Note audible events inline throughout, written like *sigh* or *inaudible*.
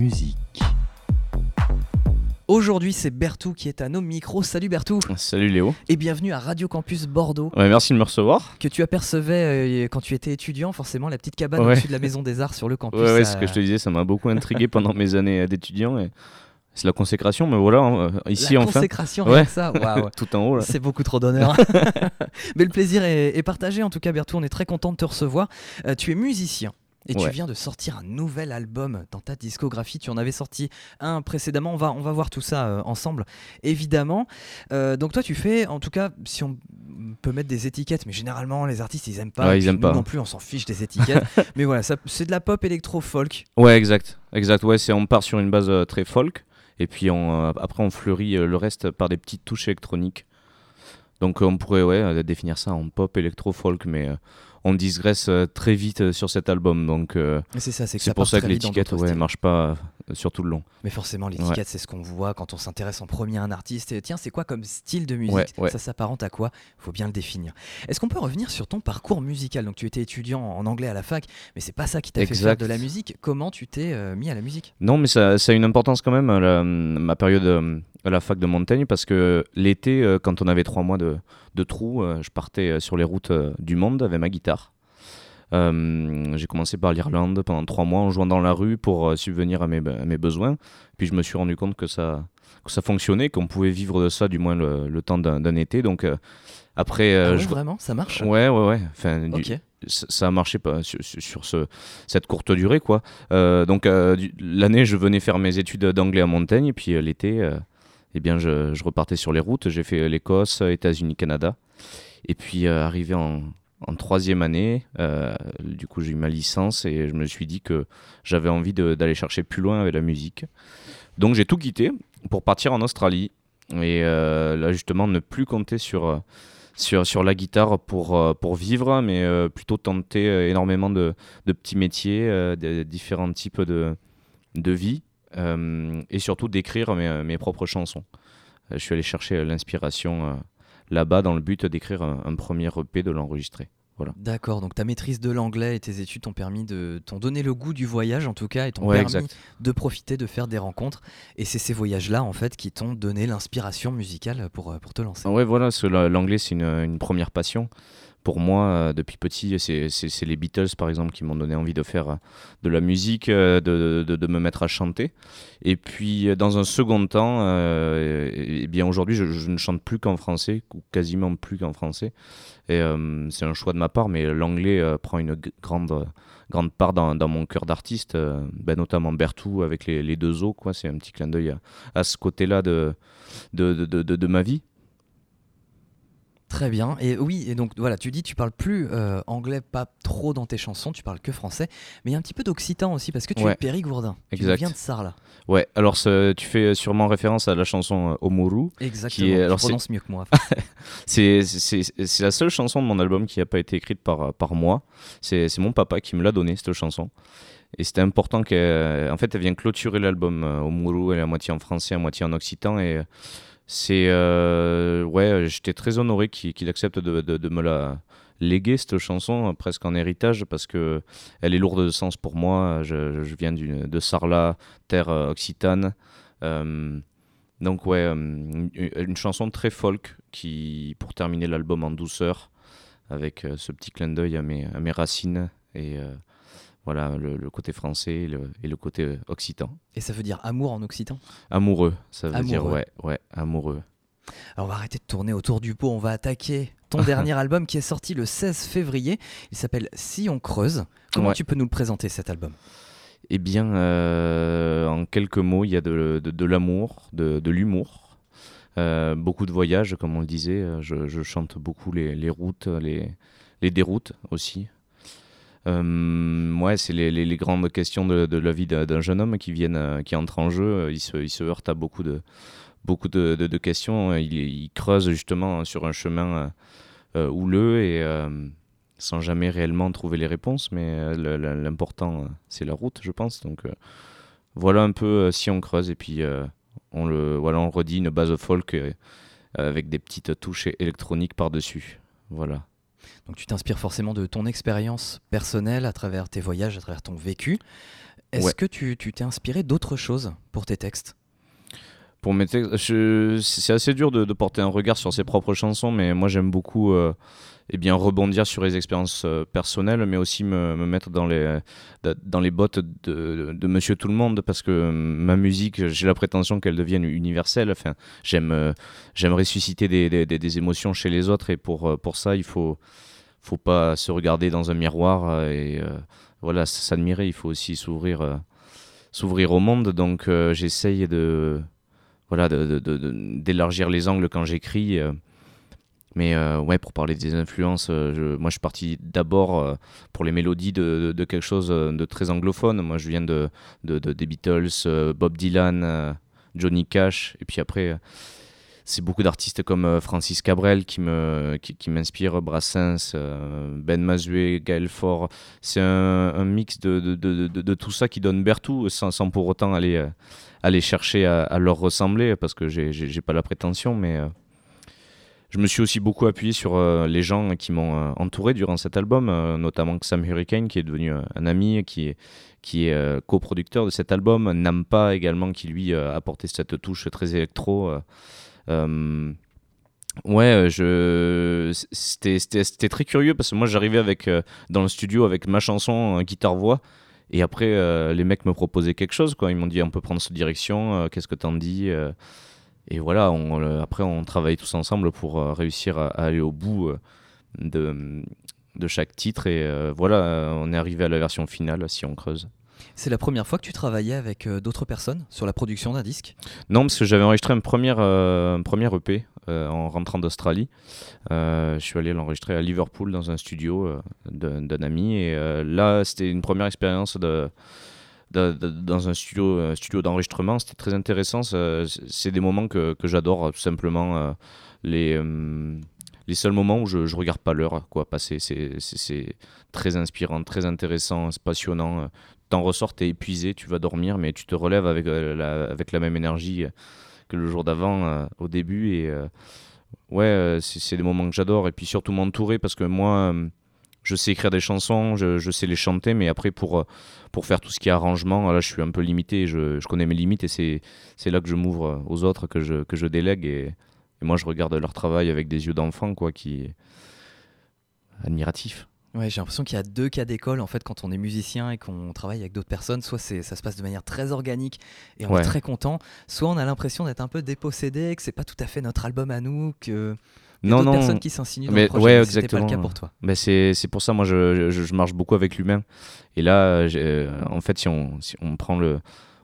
musique. Aujourd'hui, c'est Bertou qui est à nos micros. Salut Bertou Salut Léo. et bienvenue à Radio Campus Bordeaux. Ouais, merci de me recevoir. Que tu apercevais euh, quand tu étais étudiant, forcément, la petite cabane Ouais. au-dessus de la Maison des Arts sur le campus. Ouais, ouais, ça- ce que je te disais, ça m'a beaucoup intrigué pendant mes années d'étudiant. Et... C'est la consécration, mais voilà, hein, euh, ici la enfin, consécration, Ouais. ça. *laughs* Tout en haut. Là. C'est beaucoup trop d'honneur. *laughs* Mais le plaisir est, est partagé. En tout cas, Bertou, on est très content de te recevoir. Euh, tu es musicien. Et tu viens de sortir un nouvel album dans ta discographie. Tu en avais sorti un précédemment. On va, on va voir tout ça euh, ensemble, évidemment. Euh, donc toi, tu fais, en tout cas, si on peut mettre des étiquettes, mais généralement les artistes ils aiment pas. Ouais, ils aiment nous pas. Non plus, on s'en fiche des étiquettes. *laughs* mais voilà, ça- c'est de la pop électro folk. Ouais, exact. Exact. Ouais, c'est on part sur une base euh, très folk. Et puis on, après, on fleurit le reste par des petites touches électroniques. Donc on pourrait ouais, euh, définir ça en pop, électro, folk, mais euh, on digresse euh, très vite sur cet album. Donc euh, c'est ça, c'est que c'est ça pour ça que l'étiquette ouais, marche pas sur tout le long. Mais forcément, l'étiquette, c'est ce qu'on voit quand on s'intéresse en premier à un artiste. Et tiens, c'est quoi comme style de musique? Ouais. Ça s'apparente à quoi? Faut bien le définir. Est-ce qu'on peut revenir sur ton parcours musical? Donc, tu étais étudiant en anglais à la fac, mais c'est pas ça qui t'a fait faire de la musique. Comment tu t'es mis à la musique? Non, mais ça, ça a une importance quand même, la- ma période euh, à la fac de Montaigne, parce que l'été, euh, quand on avait trois mois de, de trou, euh, je partais euh, sur les routes du monde avec ma guitare. Euh, j'ai commencé par l'Irlande pendant trois mois en jouant dans la rue pour subvenir à mes, à mes besoins. Puis je me suis rendu compte que ça, que ça fonctionnait, qu'on pouvait vivre de ça du moins le, le temps d'un été. Donc euh, après, euh, Ah je- Vraiment, ça marche? Ouais, ouais, ouais. Enfin, du- ça a marché pas sur, ce, cette courte durée quoi. Donc du- l'année je venais faire mes études d'anglais à Montaigne et puis l'été eh bien je, repartais sur les routes. J'ai fait l'Écosse, États-Unis, Canada et puis euh, arrivé en, troisième année, euh, du coup j'ai eu ma licence et je me suis dit que j'avais envie d'aller chercher plus loin avec la musique. Donc j'ai tout quitté pour partir en Australie et euh, là justement ne plus compter sur sur, la guitare pour, pour vivre, mais plutôt tenter énormément de, de petits métiers, de différents types de, de vie, et surtout d'écrire mes, mes propres chansons. Euh, je suis allé chercher euh, l'inspiration euh, là-bas dans le but d'écrire un, un premier EP, de l'enregistrer. D'accord, donc ta maîtrise de l'anglais et tes études t'ont permis de t'ont donné le goût du voyage en tout cas et t'ont Ouais, permis exact. de profiter de faire des rencontres et c'est ces voyages-là en fait qui t'ont donné l'inspiration musicale pour, euh, pour te lancer. Ouais, voilà, l'anglais, c'est une, une première passion. Pour moi, euh, depuis petit, c'est les Beatles, par exemple, qui m'ont donné envie de faire euh, de la musique, euh, de, de- me mettre à chanter. Et puis, dans un second temps, euh, eh bien aujourd'hui, je, ne chante plus qu'en français, ou quasiment plus qu'en français. Et c'est un choix de ma part, mais l'anglais prend une grande, grande part dans, dans mon cœur d'artiste, ben, notamment Bertou avec les, les deux os. C'est un petit clin d'œil à, à ce côté-là de- de- de ma vie. Très bien. Et oui, et donc voilà, tu dis tu parles plus euh, anglais, pas trop dans tes chansons, tu parles que français, mais il y a un petit peu d'occitan aussi parce que tu Ouais. es périgourdin. Tu Exact. viens de Sarlat. Ouais, alors ce- tu fais sûrement référence à la chanson euh, Omuru. Exactement. Qui est- tu alors, prononces mieux que moi. *laughs* C'est la seule chanson de mon album qui n'a pas été écrite par, par moi. C'est mon papa qui me l'a donnée, cette chanson. Et c'était important qu'elle. En fait, elle vient clôturer l'album. euh, Omuru, elle est à moitié en français, à moitié en occitan. Et c'est. euh, ouais, j'étais très honoré qu'il accepte de, de- me la léguer, cette chanson, presque en héritage, parce que elle est lourde de sens pour moi. Je, je viens de Sarlat, terre euh, occitane. Euh, donc ouais, une, une chanson très folk qui, pour terminer l'album en douceur, avec ce petit clin d'œil à mes, à mes racines et voilà le, le côté français et le, et le côté euh, occitan. Et ça veut dire amour en occitan? Amoureux, ça veut dire Amoureux. ouais, ouais, amoureux. Alors on va arrêter de tourner autour du pot, on va attaquer ton *laughs* dernier album qui est sorti le 16 février. Il s'appelle Si on creuse. Comment Ouais. tu peux nous le présenter cet album? Eh bien, euh, en quelques mots, il y a de, l'amour, de, de l'humour, euh, beaucoup de voyages, comme on le disait. Je, je chante beaucoup les, les routes, les, les déroutes aussi. Euh, ouais, c'est les, grandes questions de, la vie d'un jeune homme qui viennent, euh, qui entre en jeu. Il se, il se heurte à beaucoup de, questions. Il, creuse justement sur un chemin euh, euh, houleux et euh, sans jamais réellement trouver les réponses. Mais euh, l'important, euh, c'est la route, je pense. Donc euh, voilà un peu euh, si on creuse et puis euh, on le, voilà, on redit une base folk euh, avec des petites touches électroniques par-dessus. Voilà. Donc tu t'inspires forcément de ton expérience personnelle à travers tes voyages, à travers ton vécu. Est-ce que tu t'es inspiré d'autres choses pour tes textes? Pour mes textes, c'est assez dur de, porter un regard sur ses propres chansons, mais moi j'aime beaucoup euh, eh bien, rebondir sur les expériences euh, personnelles, mais aussi me, mettre dans les, dans les bottes de, de, Monsieur Tout le Monde, parce que euh, ma musique, j'ai la prétention qu'elle devienne universelle. Enfin, j'aime j'aime ressusciter des, des, émotions chez les autres, et pour, pour ça, il faut, faut pas se regarder dans un miroir et voilà, s'admirer, il faut aussi s'ouvrir s'ouvrir au monde. Donc j'essaye de voilà, d'élargir les angles quand j'écris. Euh. mais euh, ouais, pour parler des influences, euh, moi je suis parti d'abord pour les mélodies de, quelque chose de très anglophone. Moi je viens de, des Beatles, Bob Dylan, Johnny Cash, et puis après c'est beaucoup d'artistes comme Francis Cabrel qui me qui, m'inspirent, Brassens, Ben Mazoué, Gaël Faure. C'est un, mix de, tout ça qui donne Bertou sans, pour autant aller chercher à, leur ressembler parce que j'ai pas la prétention, mais euh, je me suis aussi beaucoup appuyé sur euh, les gens qui m'ont euh, entouré durant cet album, notamment Sam Hurricane qui est devenu un ami, qui est, qui est coproducteur de cet album, Nampa également qui lui a apporté cette touche très électro. Ouais, je c'était très curieux parce que moi j'arrivais avec dans le studio avec ma chanson guitare voix et après, euh, les mecs me proposaient quelque chose, quoi. Ils m'ont dit, on peut prendre cette direction, euh, qu'est-ce que t'en dis euh. Et voilà, on, après, on travaille tous ensemble pour réussir à, aller au bout de, de chaque titre. Et voilà, on est arrivé à la version finale, si on creuse. C'est la première fois que tu travaillais avec d'autres personnes sur la production d'un disque? Non, parce que j'avais enregistré un premier, un premier EP euh, en rentrant d'Australie. Euh, je suis allé l'enregistrer à Liverpool dans un studio euh, d'un ami. Et là, c'était une première expérience de, dans un studio, studio d'enregistrement. C'était très intéressant. C'est des moments que, j'adore, tout simplement. les, les seuls moments où je, ne regarde pas l'heure quoi passer. C'est très inspirant, très intéressant, c'est passionnant. T'en ressors, t'es épuisé, tu vas dormir, mais tu te relèves avec, la, avec la même énergie que le jour d'avant euh, au début. Et euh, ouais, euh, c'est des moments que j'adore. Et puis surtout m'entourer parce que moi je sais écrire des chansons, je, sais les chanter, mais après pour, pour faire tout ce qui est arrangement, là je suis un peu limité, je, je connais mes limites et c'est là que je m'ouvre aux autres, que je, que je délègue et, et, moi je regarde leur travail avec des yeux d'enfant, quoi, qui est admiratif. Ouais, j'ai l'impression qu'il y a deux cas d'école en fait quand on est musicien et qu'on travaille avec d'autres personnes. Soit ça se passe de manière très organique et on est très content, soit on a l'impression d'être un peu dépossédé, que c'est pas tout à fait notre album à nous, que non, non, personnes qui s'insinuent dans mais, le projet. Ouais, exactement. pas le cas pour toi. Mais c'est, c'est pour ça, moi, je, je, marche beaucoup avec l'humain. Et là, euh, en fait, si on, si on prend le,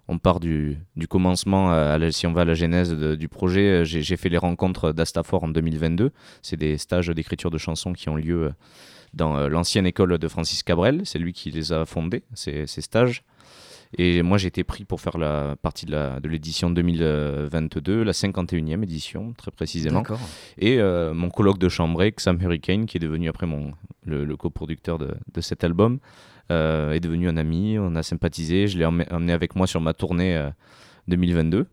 on part du, du commencement, à si on va à la genèse du projet, j'ai, j'ai fait les rencontres d'Astafor en 2022. C'est des stages d'écriture de chansons qui ont lieu dans euh, l'ancienne école de Francis Cabrel. C'est lui qui les a fondés, ces, stages. Et moi, j'ai été pris pour faire la partie de l'édition 2022, la 51e édition, très précisément. Et euh, mon colloque de chambre, Sam Hurricane, qui est devenu après mon, le, coproducteur de, de, cet album, euh, est devenu un ami. On a sympathisé. Je l'ai emmené avec moi sur ma tournée 2022.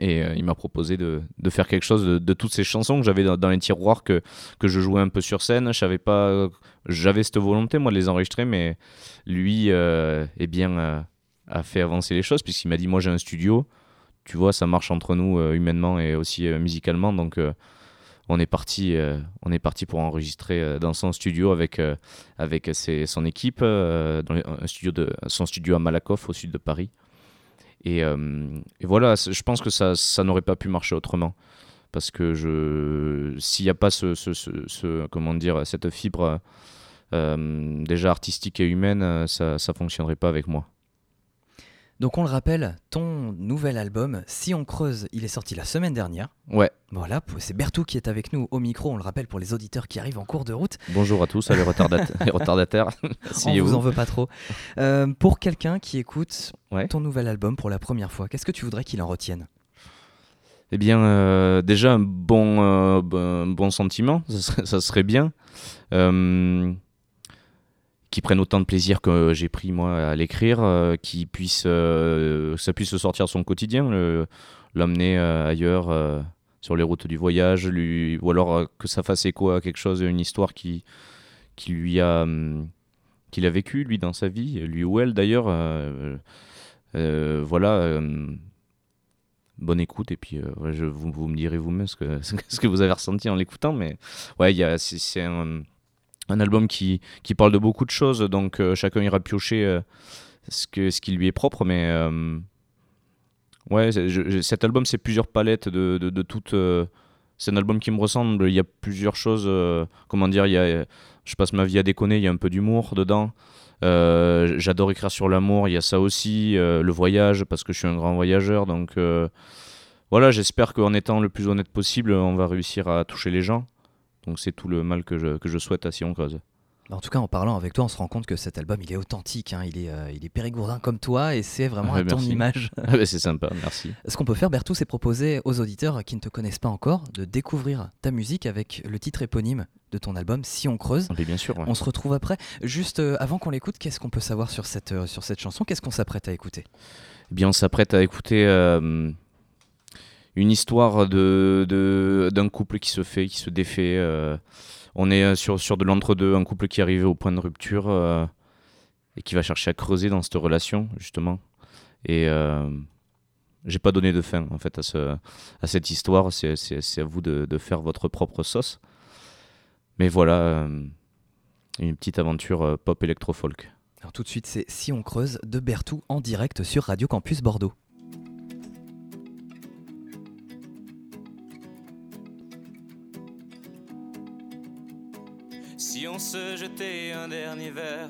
Et euh, il m'a proposé de, de, faire quelque chose de, toutes ces chansons que j'avais dans, les tiroirs que, que je jouais un peu sur scène. Je savais pas, j'avais cette volonté moi de les enregistrer, mais lui, euh, eh bien, euh, a fait avancer les choses puisqu'il m'a dit moi j'ai un studio, tu vois, ça marche entre nous humainement et aussi musicalement, donc on est parti, on est parti pour enregistrer dans son studio avec avec ses, son équipe, dans un studio de son studio à Malakoff au sud de Paris. Euh, et, voilà, je pense que ça, ça n'aurait pas pu marcher autrement. Parce que je, s'il n'y a pas ce, ce, comment dire, cette fibre euh, déjà artistique et humaine, ça ne fonctionnerait pas avec moi. Donc on le rappelle, ton nouvel album, Si on creuse, il est sorti la semaine dernière. Ouais. Voilà, c'est Bertou qui est avec nous au micro, on le rappelle pour les auditeurs qui arrivent en cours de route. Bonjour à tous, *laughs* les, retardataires. on vous en veut pas trop. Euh, pour quelqu'un qui écoute ton nouvel album pour la première fois, qu'est-ce que tu voudrais qu'il en retienne? Eh bien, euh, déjà un bon, euh, bon sentiment, ça serait, ça serait bien qui prennent autant de plaisir que j'ai pris moi à l'écrire, euh, qui puisse, euh, ça puisse sortir son quotidien, l'amener euh, ailleurs sur les routes du voyage, lui, ou alors que ça fasse écho à quelque chose, une histoire qui, qui lui a, hum, qu'il a vécu, lui, dans sa vie, lui ou elle d'ailleurs. voilà bonne écoute et puis je, vous, me direz vous-même ce que, *laughs* ce que vous avez ressenti en l'écoutant mais ouais c'est un, un, album qui, qui parle de beaucoup de choses donc chacun ira piocher ce, que, ce qui lui est propre mais ouais cet album c'est plusieurs palettes de, de, toutes c'est un album qui me ressemble. Il y a plusieurs choses. Euh, comment dire il y a, Je passe ma vie à déconner. Il y a un peu d'humour dedans. Euh, j'adore écrire sur l'amour. Il y a ça aussi. Euh, le voyage, parce que je suis un grand voyageur. Donc voilà, j'espère qu'en étant le plus honnête possible, on va réussir à toucher les gens. Donc c'est tout le mal que je, que je souhaite à Sion Creuse. Bah, en tout cas, en parlant avec toi, on se rend compte que cet album, il est authentique, hein. il, est, euh, il est périgourdin comme toi, et c'est vraiment à ton image. *laughs* Ah bah, c'est sympa, merci. Ce qu'on peut faire, Bertou, c'est proposer aux auditeurs qui ne te connaissent pas encore de découvrir ta musique avec le titre éponyme de ton album, Si on creuse. bien sûr. On se retrouve après. Juste euh, avant qu'on l'écoute, qu'est-ce qu'on peut savoir sur cette, euh, sur cette chanson? Qu'est-ce qu'on s'apprête à écouter? Eh bien, on s'apprête à écouter une histoire de, d'un couple qui se fait, qui se défait on est euh, sur, sur de l'entre-deux, un couple qui est arrivé au point de rupture euh, et qui va chercher à creuser dans cette relation, justement. Et euh, j'ai pas donné de fin, en fait, à, ce, à cette histoire. C'est à vous de, de, faire votre propre sauce. Mais voilà, une petite aventure pop électro-folk. Tout de suite, c'est Si on creuse de Bertou en direct sur Radio Campus Bordeaux. On se jetait un dernier verre,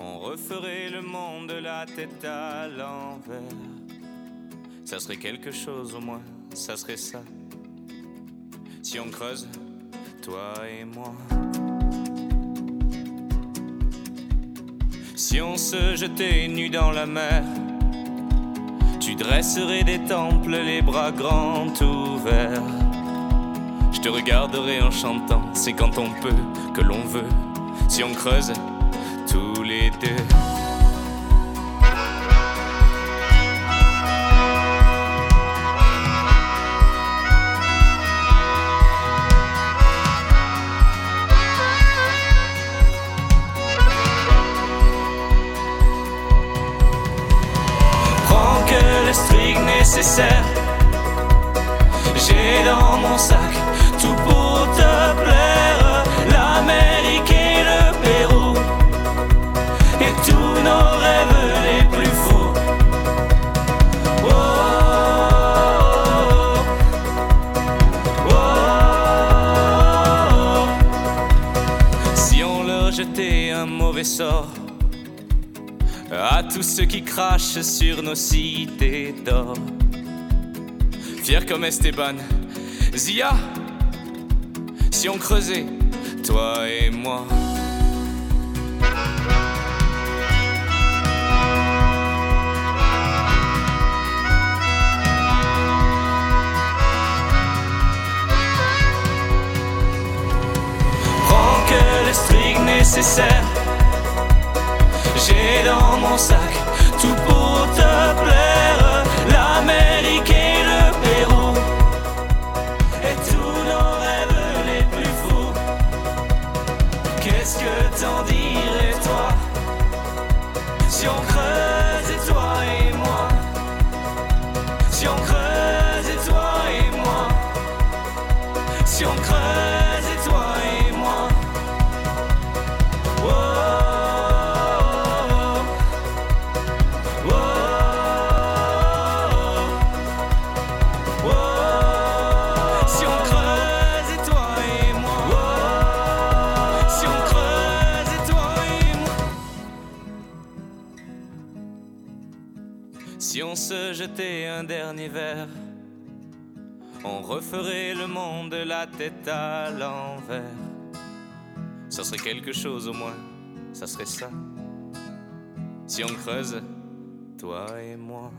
on referait le monde de la tête à l'envers. Ça serait quelque chose au moins, ça serait ça. Si on creuse, toi et moi. Si on se jetait nu dans la mer, tu dresserais des temples, les bras grands ouverts. Je te regarderai en chantant, c'est quand on peut que l'on veut. Si on creuse tous les deux. Sort. À tous ceux qui crachent sur nos cités d'or. Fier comme Esteban, Zia, si on creusait, toi et moi. Prends que le string nécessaire. J'ai dans mon sac tout pour te plaire. L'Amérique et le Pérou. Et tous nos rêves les plus fous. Qu'est-ce que t'en dirais toi? Si on creuse et toi et moi. Jetait un dernier verre, on referait le monde de la tête à l'envers. Ça serait quelque chose au moins, ça serait ça. Si on creuse, toi et moi.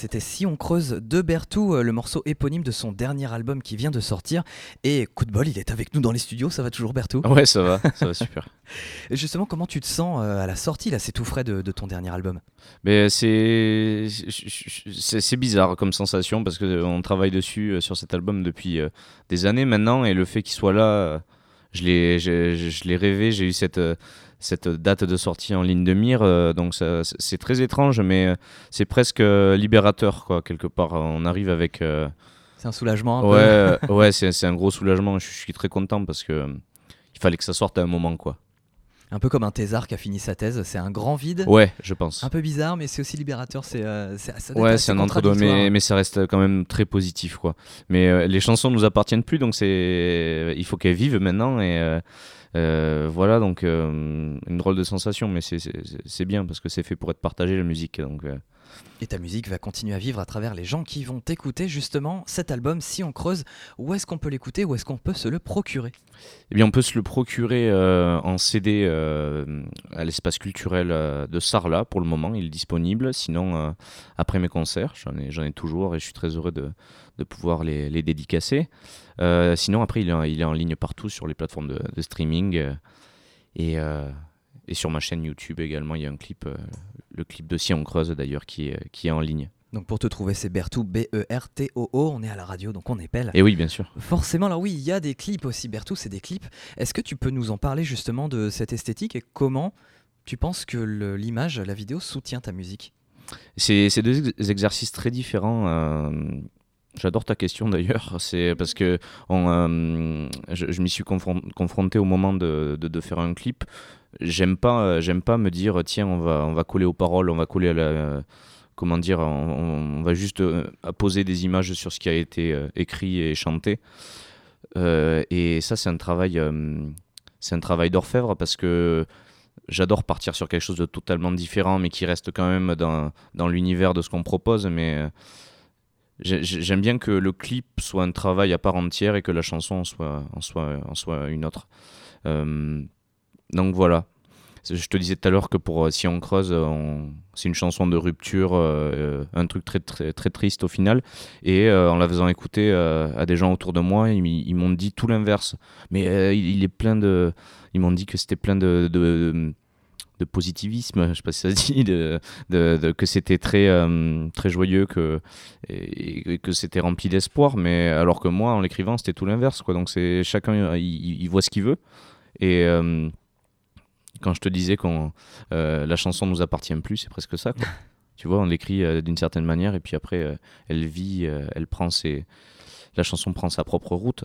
C'était Si on creuse de Bertou, euh, le morceau éponyme de son dernier album qui vient de sortir. Et coup de bol, il est avec nous dans les studios, ça va toujours Bertou Ouais, ça va, ça va super. *laughs* Justement, comment tu te sens euh, à la sortie, là, c'est tout frais de, de ton dernier album? Mais c'est c'est bizarre comme sensation parce qu'on travaille dessus euh, sur cet album depuis euh, des années maintenant. Et le fait qu'il soit là, euh, je l'ai, je, je- je l'ai rêvé, j'ai eu cette, euh, cette date de sortie en ligne de mire, euh, donc c'est très étrange, mais euh, c'est presque euh, libérateur, quoi, quelque part. On arrive avec. euh, C'est un soulagement un ouais, peu. ouais *laughs* c'est un gros soulagement. Je, je suis très content parce que il fallait que ça sorte à un moment, quoi. Un peu comme un thésard qui a fini sa thèse. C'est un grand vide. Ouais, je pense. Un peu bizarre, mais c'est aussi libérateur. C'est euh, Ouais, c'est un entre-deux, contradictoire. mais, mais ça reste quand même très positif, quoi. Mais euh, les chansons nous appartiennent plus, donc c'est, il faut qu'elles vivent maintenant, et euh, voilà, donc euh, une drôle de sensation, mais c'est- bien parce que c'est fait pour être partagé la musique, donc. Et ta musique va continuer à vivre à travers les gens qui vont t'écouter justement cet album. Si on creuse, où est-ce qu'on peut l'écouter? Où est-ce qu'on peut se le procurer? Eh bien, on peut se le procurer euh, en CD euh, à l'espace culturel euh, de Sarlat pour le moment, il est disponible. Sinon, après mes concerts, j'en ai, toujours et je suis très heureux de, pouvoir les, dédicacer. Sinon, après, il est, en- ligne partout sur les plateformes de, de streaming et, et sur ma chaîne YouTube également. Il y a un clip, euh, le clip de Si on creuse d'ailleurs, qui, est- qui est en ligne. Donc pour te trouver, c'est Bertou, B-E-R-T-O-O. On est à la radio, donc on épelle. Et oui, bien sûr. Forcément, alors oui, il y a des clips aussi. Bertou, c'est des clips. Est-ce que tu peux nous en parler justement de cette esthétique et comment tu penses que l'image, la vidéo soutient ta musique? C'est c'est deux ex- exercices très différents. euh, J'adore ta question d'ailleurs. *laughs* C'est parce que on, euh, je, je m'y suis confron- confronté au moment de, de- de faire un clip. J'aime pas, euh, j'aime pas me dire tiens on va, on va coller aux paroles, on va coller à la, comment dire, on, va juste euh, poser des images sur ce qui a été euh, écrit et chanté. Et ça c'est un travail, c'est un travail d'orfèvre parce que j'adore partir sur quelque chose de totalement différent, mais qui reste quand même dans, dans l'univers de ce qu'on propose. Mais j'ai- j'ai- j'aime bien que le clip soit un travail à part entière et que la chanson en soit, en soit, en soit une autre. Donc voilà. Je te disais tout à l'heure que pour euh, Si on creuse, euh, c'est une chanson de rupture, euh, un truc très, très, très triste au final. Et en la faisant écouter à des gens autour de moi, ils, m'ont dit tout l'inverse. Mais il, est plein de. Ils m'ont dit que c'était plein de, de, positivisme, je sais pas si ça se dit, de, que c'était très, très joyeux, que, et, que c'était rempli d'espoir. Mais alors que moi, en l'écrivant, c'était tout l'inverse. Quoi. Donc c'est chacun, il, il voit ce qu'il veut. Et quand je te disais que la chanson nous appartient plus, c'est presque ça. Quoi. *laughs* tu vois, on l'écrit euh, d'une certaine manière et puis après, euh, elle vit, euh, elle prend ses, la chanson prend sa propre route.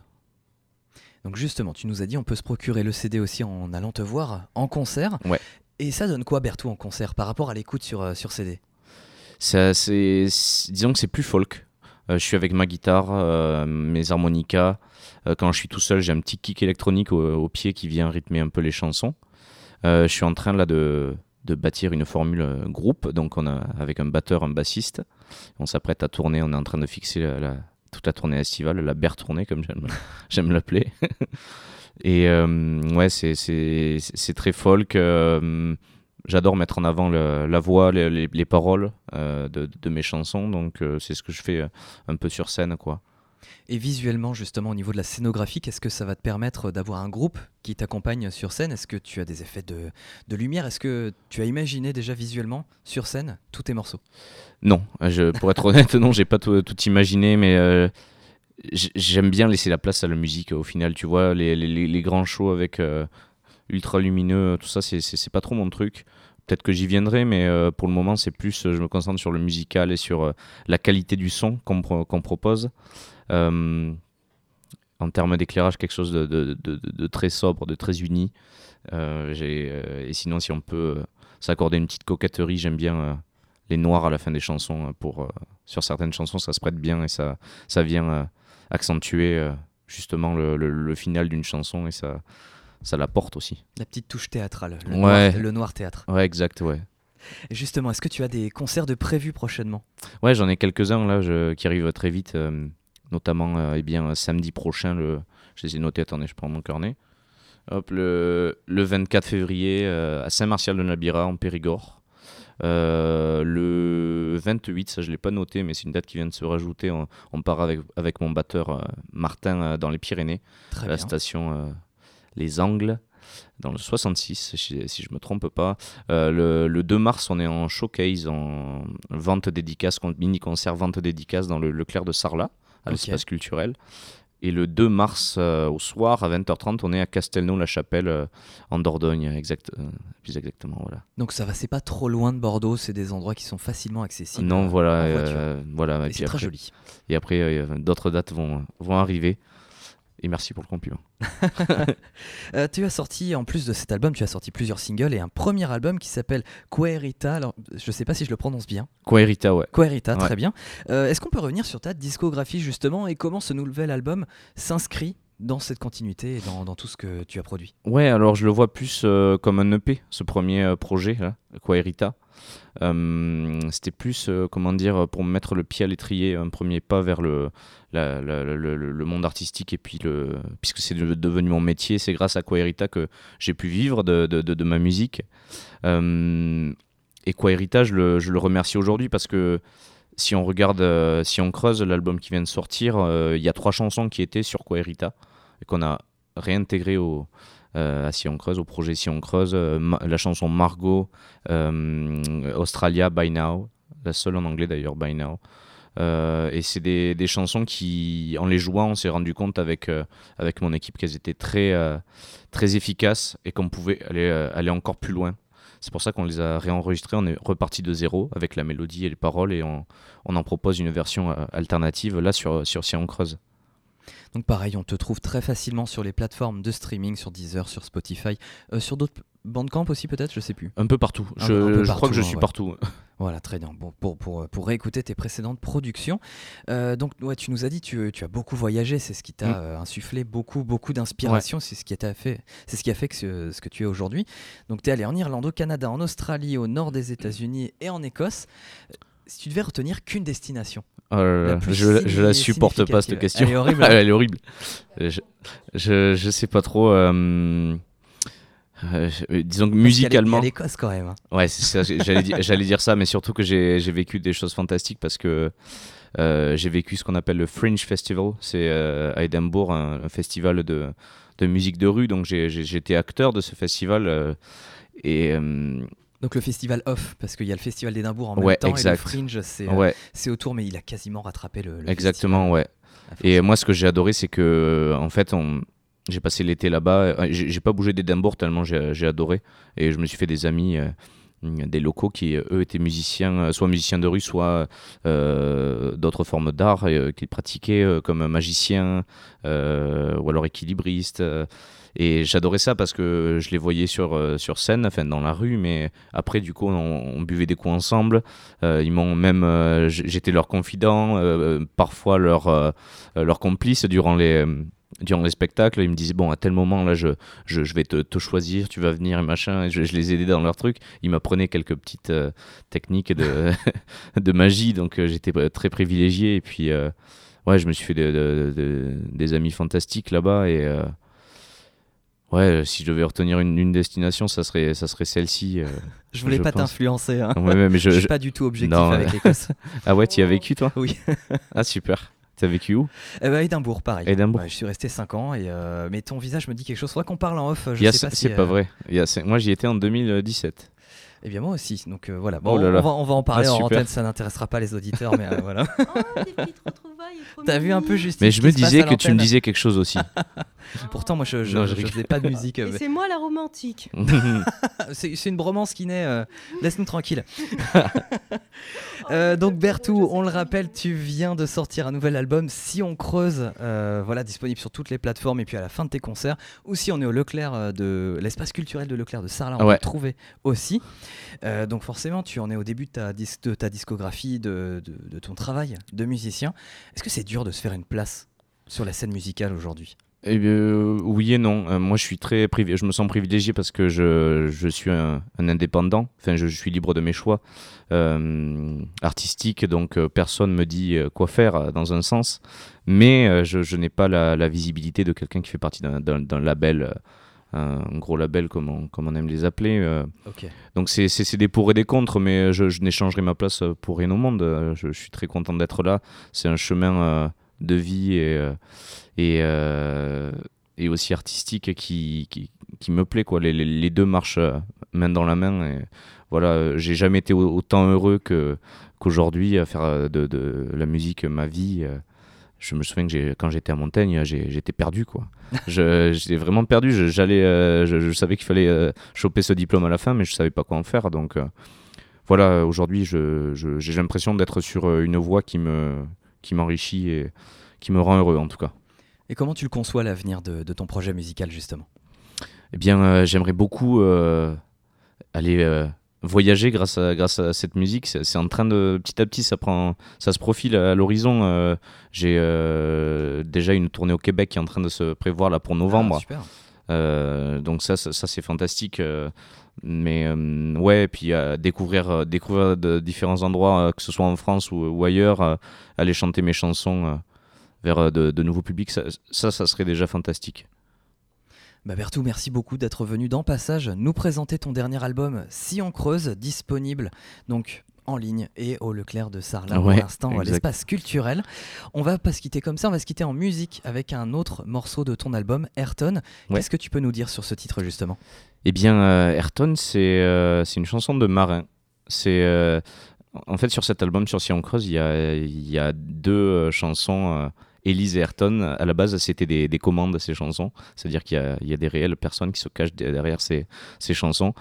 Donc justement, tu nous as dit on peut se procurer le CD aussi en allant te voir en concert. Ouais. Et ça donne quoi Bertou en concert par rapport à l'écoute sur, euh, sur CD Ça, disons que c'est plus folk. Euh, je suis avec ma guitare, euh, mes harmonicas. Euh, quand je suis tout seul, j'ai un petit kick électronique au, au pied qui vient rythmer un peu les chansons. Euh, je suis en train là de, de bâtir une formule euh, groupe, donc on a avec un batteur, un bassiste. On s'apprête à tourner, on est en train de fixer toute la tournée estivale, la bear tournée comme j'aime, *laughs* l'appeler. *laughs* Et euh, ouais, c'est, très folk. euh, J'adore mettre en avant la voix, les, les- les paroles de, de mes chansons, donc c'est ce que je fais un peu sur scène, quoi. Et visuellement, justement, au niveau de la scénographie, est-ce que ça va te permettre d'avoir un groupe qui t'accompagne sur scène? Est-ce que tu as des effets de, de lumière? Est-ce que tu as imaginé déjà visuellement sur scène tous tes morceaux? Non, je, pour être honnête, non, j'ai pas tout, imaginé, mais euh, j'aime bien laisser la place à la musique. Au final, tu vois, les, grands shows avec euh, ultra lumineux, tout ça, c'est pas trop mon truc. Peut-être que j'y viendrai, mais euh, pour le moment, c'est plus, euh, je me concentre sur le musical et sur euh, la qualité du son qu'on pro- qu'on propose. En termes d'éclairage, quelque chose de, très sobre, de très uni. Et sinon, si on peut s'accorder une petite coquetterie, j'aime bien les noirs à la fin des chansons. Pour, sur certaines chansons, ça se prête bien et ça, vient accentuer justement le, le- le final d'une chanson et ça, ça la porte aussi. La petite touche théâtrale, le, Ouais. noir, le noir théâtre. Ouais, exact, ouais. Et justement, est-ce que tu as des concerts de prévus prochainement? Ouais, j'en ai quelques-uns là je- qui arrivent très vite, euh, notamment euh, eh bien, samedi prochain. Le, je les ai notés, attendez, je prends mon carnet. Hop, le, le 24 février euh, à Saint-Martial de Nabira en Périgord. Le 28, ça je l'ai pas noté, mais c'est une date qui vient de se rajouter. On, on part avec, avec mon batteur Martin dans les Pyrénées, Très à la station Les Angles, dans le 66, si, si je me trompe pas. Euh, le, le 2 mars, on est en showcase, en vente dédicace, con- mini-concert vente dédicace dans le Leclerc de Sarlat, à l'espace culturel. Et le 2 mars euh, au soir à 20h30, on est à Castelnau-la-Chapelle euh, en Dordogne, exact, euh, plus exactement. Voilà. Donc ça va, c'est pas trop loin de Bordeaux, c'est des endroits qui sont facilement accessibles. non, voilà, en voilà. Et Et puis c'est très joli. et après d'autres dates vont, vont arriver. Et merci pour le compliment. *laughs* Euh, tu as sorti, en plus de cet album, tu as sorti plusieurs singles et un premier album qui s'appelle Querita. Alors, je sais pas si je le prononce bien. Quaerita, ouais. Querita, Ouais. très bien. Euh, Est-ce qu'on peut revenir sur ta discographie justement et comment ce nouvel album s'inscrit dans cette continuité et dans, tout ce que tu as produit Ouais, alors je le vois plus euh, comme un EP, ce premier euh, projet, là, Quaerita. Euh, C'était plus, comment dire, pour me mettre le pied à l'étrier, un premier pas vers le, monde artistique. Et puis, le, puisque c'est de- devenu mon métier, c'est grâce à Quaerita que j'ai pu vivre de, ma musique. Et Quaerita, je le remercie aujourd'hui parce que si on regarde, euh, si on creuse l'album qui vient de sortir, euh, il y a trois chansons qui étaient sur Quaerita et qu'on a réintégré au, euh, Si on creuse, au projet Si on creuse, euh, la chanson Margot, Australia By Now, la seule en anglais d'ailleurs, By Now. Et c'est des, des chansons qui, en les jouant, on s'est rendu compte avec, avec mon équipe qu'elles étaient très, très efficaces et qu'on pouvait aller, aller encore plus loin. C'est pour ça qu'on les a réenregistrées, on est reparti de zéro avec la mélodie et les paroles et on, on en propose une version euh, alternative là sur, sur Si on creuse. Donc pareil, on te trouve très facilement sur les plateformes de streaming, sur Deezer, sur Spotify, euh, sur d'autres Bandcamp aussi peut-être, je sais plus. Un peu partout. Un Je, peu- un peu je crois que je hein, suis ouais. partout. *laughs* Voilà, très bien. Bon, pour, pour, pour réécouter tes précédentes productions. Euh, donc, ouais, tu nous as dit tu, tu as beaucoup voyagé, c'est ce qui t'a Mm. euh, insufflé beaucoup, beaucoup d'inspiration, c'est ce qui t'a fait, c'est ce qui a fait que ce, ce que tu es aujourd'hui. Donc, tu es allé en Irlande, au Canada, en Australie, au nord des États-Unis et en Écosse. Euh, Si tu devais retenir qu'une destination, Oh La je, je la supporte pas cette question. Elle est horrible, hein. *laughs* Elle est horrible. Je, je, je sais pas trop. euh, euh, je- disons que musicalement. a l'Écosse quand même. hein. Ouais, j'allais dire, ça, mais surtout que j'ai vécu des choses fantastiques parce que euh, j'ai vécu ce qu'on appelle le Fringe Festival. C'est euh, à Édimbourg, un, un festival de, de musique de rue. Donc j'étais acteur de ce festival. euh, et euh, Donc, le festival Off, parce qu'il y a le festival d'Édimbourg en Ouais, même temps, et le. Fringe, c'est euh, ouais, autour, mais il a quasiment rattrapé le. le exactement, ouais. festival. Et moi, ce que j'ai adoré, c'est que, euh, en fait, on... j'ai passé l'été là-bas. Euh, J'ai pas bougé d'Édimbourg tellement j'ai adoré. Et je me suis fait des amis, euh, des locaux qui, eux, étaient musiciens, euh, soit musiciens de rue, soit d'autres formes d'art euh, qu'ils pratiquaient, comme magiciens ou alors équilibristes. et j'adorais ça parce que je les voyais sur, sur scène, enfin dans la rue, mais après, du coup, on, on buvait des coups ensemble. Ils m'ont même, j'étais leur confident, parfois leur, leur complice durant les, durant les spectacles. Ils me disaient, bon, à tel moment, là, je, je, je vais te, te choisir, tu vas venir et machin. Et je, je les aidais dans leur truc. Ils m'apprenaient quelques petites euh, techniques de, *laughs* de magie, donc euh, j'étais très privilégié. Et puis, euh, ouais, je me suis fait de- de- de- des amis fantastiques là-bas. Et. Ouais, si je devais retenir une, une destination, ça serait, ça serait celle-ci. Je voulais je pas t'influencer. hein. Ouais, je, suis pas du tout objectif Non, avec l'Écosse. *laughs* Ah ouais, tu y as vécu toi? Oui. Ah super. T'as vécu où? Eh ben, Édimbourg, pareil. Édimbourg. Ouais, je suis resté 5 ans, et, euh, mais ton visage me dit quelque chose. Soit qu'on parle en off, je sais pas si, C'est pas euh, vrai. Il y a- c'est- Moi j'y étais en 2017. Eh bien, moi aussi. Donc euh, voilà. Bon, Oh là on, va, on va en parler Ah, en super. antenne, ça n'intéressera pas les auditeurs, mais euh, voilà. Oh, des petites T'as vu un peu juste Mais je me disais que tu me disais quelque chose aussi. *laughs* Pourtant, moi, je, je, Non, je je rigole. faisais pas de musique. euh, c'est moi la romantique. *laughs* C'est une bromance qui naît. euh, Laisse-nous tranquille. *laughs* Euh, donc Bertou, on le rappelle, tu viens de sortir un nouvel album. Si on creuse, euh, voilà, disponible sur toutes les plateformes et puis à la fin de tes concerts. Ou si on est au Leclerc euh, de l'espace culturel de Leclerc de Sarlat, on peut Ouais. le trouver aussi. Euh, donc forcément, tu en es au début de ta, dis- de ta discographie, de, de- de ton travail de musicien. Est-ce que c'est dur de se faire une place sur la scène musicale aujourd'hui? Eh bien, euh, oui et non. Euh, moi, je suis très privi- je me sens privilégié parce que je, suis un, indépendant. Enfin, je, suis libre de mes choix euh, artistiques, donc personne me dit quoi faire dans un sens. Mais je, n'ai pas la, visibilité de quelqu'un qui fait partie d'un- label, un gros label comme on, comme on aime les appeler. euh. Donc c'est- des pour et des contre, mais je, je n'échangerai ma place pour rien au monde. Euh, Je, je suis très content d'être là. C'est un chemin euh, de vie et, et, euh, et aussi artistique qui, qui, qui me plaît. Quoi. Les, les- les deux marchent main dans la main. Et voilà, j'ai jamais été au- autant heureux qu'aujourd'hui à faire de, de la musique ma vie. Je me souviens que quand j'étais à Montaigne, j'étais perdu quoi. *laughs* J'étais vraiment perdu. Je, j'allais, euh, je, je savais qu'il fallait euh, choper ce diplôme à la fin, mais je savais pas quoi en faire. Donc euh, voilà, aujourd'hui, j'ai l'impression d'être sur une voie qui me, qui m'enrichit et qui me rend heureux en tout cas. Et comment tu le conçois l'avenir de, de ton projet musical justement? Eh bien, j'aimerais beaucoup aller voyager grâce à, grâce à cette musique. C'est en train de petit à petit, ça prend, ça se profile à l'horizon. Euh, J'ai euh, déjà une tournée au Québec qui est en train de se prévoir là pour novembre. Ah, super. Euh, donc ça, ça, ça, c'est fantastique. mais ouais, et puis découvrir, découvrir de différents endroits, que ce soit en France ou, ou ailleurs, aller chanter mes chansons vers de, de nouveaux publics, ça, ça, ça serait déjà fantastique. Bah Bertou, merci beaucoup d'être venu dans Passage nous présenter ton dernier album Si on creuse, disponible donc en ligne et au Leclerc de Sarlat Ouais, pour l'instant à l'espace culturel. On va pas se quitter comme ça, on va se quitter en musique avec un autre morceau de ton album, Ayrton. Ouais. Qu'est-ce que tu peux nous dire sur ce titre justement? Eh bien, euh, Ayrton, c'est euh, c'est une chanson de marin. C'est euh, en fait sur cet album, sur Si on creuse, il y a, il y a deux chansons. Elise et Ayrton, à la base, c'était des, des commandes ces chansons. C'est-à-dire qu'il y a, des réelles personnes qui se cachent de- derrière ces, chansons.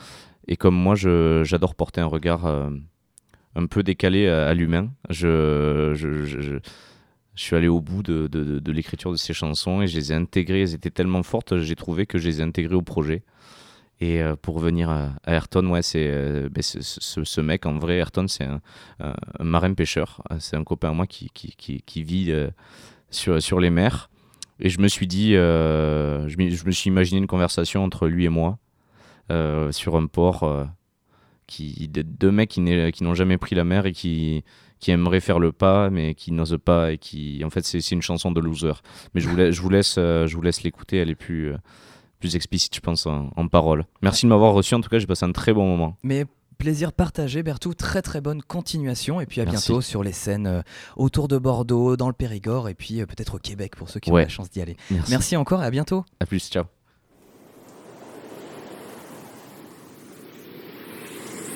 Et comme moi, j'adore porter un regard euh, un peu décalé à, à l'humain, je, suis allé au bout de, l'écriture de ces chansons et je les ai intégrées. Elles étaient tellement fortes, j'ai trouvé que je les ai intégrées au projet. Et euh, pour revenir à, à Ayrton, ouais, c'est euh, ben, ce, mec, en vrai, Ayrton, c'est un, un marin-pêcheur. C'est un copain à moi qui, vit sur, sur les mers. Et je me suis dit, euh, je, je me suis imaginé une conversation entre lui et moi euh, sur un port. euh, qui, de- deux mecs qui, n'ont jamais pris la mer et qui, qui aimeraient faire le pas, mais qui n'osent pas. Et qui, en fait, c'est une chanson de loser. Mais je vous laisse, euh, je vous laisse l'écouter. Elle est plus, plus explicite, je pense, en, en parole. Merci de m'avoir reçu. En tout cas, j'ai passé un très bon moment. Mais plaisir partagé, Bertou. Très très bonne continuation. Et puis à Merci. bientôt sur les scènes euh, autour de Bordeaux, dans le Périgord et puis euh, peut-être au Québec pour ceux qui ont la chance d'y aller. Merci. Merci encore et à bientôt. À plus. Ciao.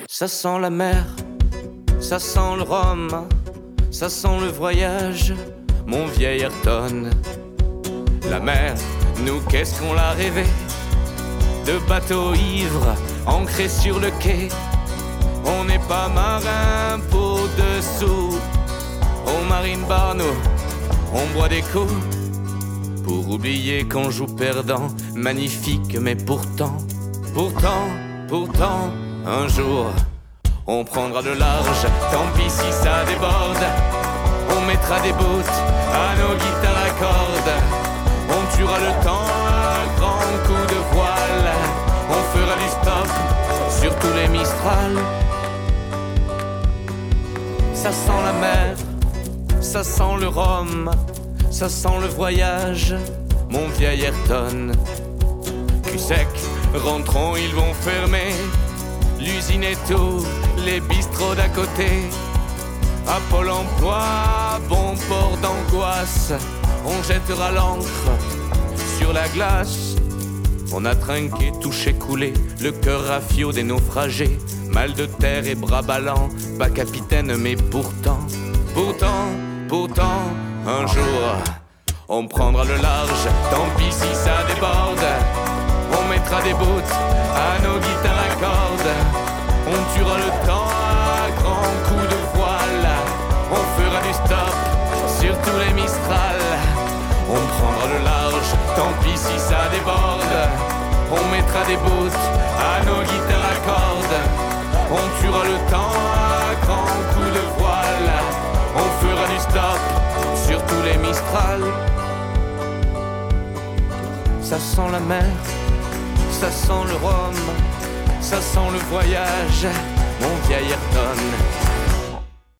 Ça sent la mer, ça sent le rhum, ça sent le voyage, mon vieil Ayrton. La mer, nous qu'est-ce qu'on l'a rêvé? De bateaux ivres, ancrés sur le quai. On n'est pas marin pour dessous. Au marine bar, nous, on boit des coups. Pour oublier qu'on joue perdant, magnifique, mais pourtant, pourtant, pourtant, un jour, on prendra le large, tant pis si ça déborde. On mettra des bouts à nos guitares à cordes. On tuera le temps à un grand coup de voile. On fera du stop sur tous les Mistral. Ça sent la mer, ça sent le rhum, ça sent le voyage, mon vieil Ayrton. Cul sec, rentrons, ils vont fermer. L'usine et tout, les bistrots d'à côté. À Pôle emploi, bon port d'angoisse. On jettera l'encre sur la glace. On a trinqué, touché, coulé, le cœur rafio des naufragés. Mal de terre et bras ballants, pas capitaine, mais pourtant, pourtant, pourtant, un jour, on prendra le large, tant pis si ça déborde. On mettra des bouts à nos guitares à cordes. On tuera le temps à grands coups de voile. On fera du stop sur tous les Mistral. On prendra le large, tant pis si ça déborde. On mettra des bouts à nos guitares à cordes. On tuera le temps à grands coups de voile. On fera du stop sur tous les Mistral. Ça sent la mer, ça sent le rhum, ça sent le voyage, mon vieil Ayrton.